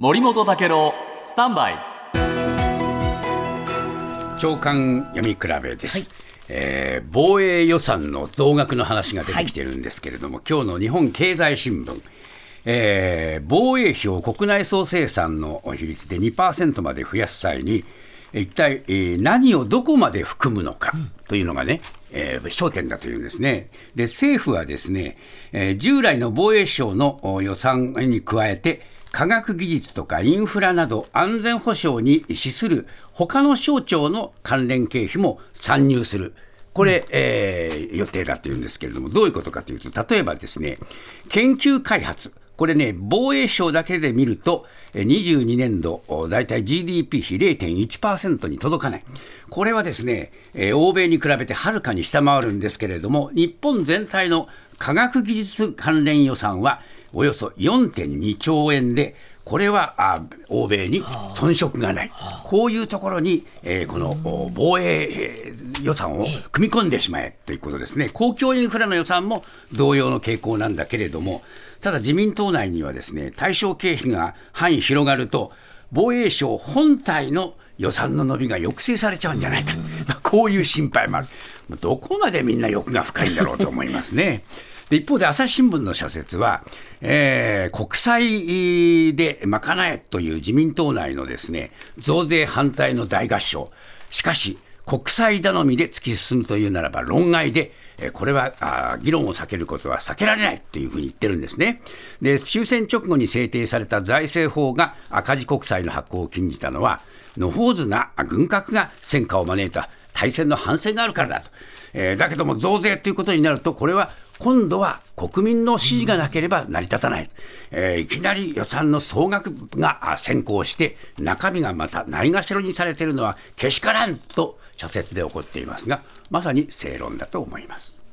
森本武郎スタンバイ。長官読み比べです、えー防衛予算の増額の話が出てきてるんですけれども、今日の日本経済新聞、えー防衛費を国内総生産の比率で2%まで増やす際に、一体、えー何をどこまで含むのかというのがね、えー焦点だというんですね。で、政府はですね、えー従来の防衛省のお予算に加えて、科学技術とかインフラなど安全保障に資する他の省庁の関連経費も参入する。これ、えー予定だというんですけれども、どういうことかというと、例えばですね、研究開発。これね、防衛省だけで見ると、えー22年度、お大体 GDP 比0.1%に届かない。これはですね、えー欧米に比べてはるかに下回るんですけれども、日本全体の科学技術関連予算はおよそ4.2兆円で、これはあ欧米に遜色がない、こういうところに、えーこのお防衛えー予算を組み込んでしまえということですね、公共インフラの予算も同様の傾向なんだけれども、ただ自民党内にはですね対象経費が範囲広がると、防衛省本体の予算の伸びが抑制されちゃうんじゃないか、まあこういう心配もある、どこまでみんな欲が深いんだろうと思いますね。で一方で朝日新聞の社説は、えー国債で賄えという自民党内のですね増税反対の大合唱、しかし、国債頼みで突き進むというならば論外で、これはあ議論を避けることは避けられないというふうに言ってるんですね。で終戦直後に制定された財政法が赤字国債の発行を禁じたのは、野放図な軍拡が戦火を招いた敗戦の反省があるからだと。えーだけども増税ということになると、これは今度は国民の支持がなければ成り立たない、えーいきなり予算の総額が先行して、中身がまたないがしろにされているのはけしからんと社説で起こっていますが、まさに正論だと思います。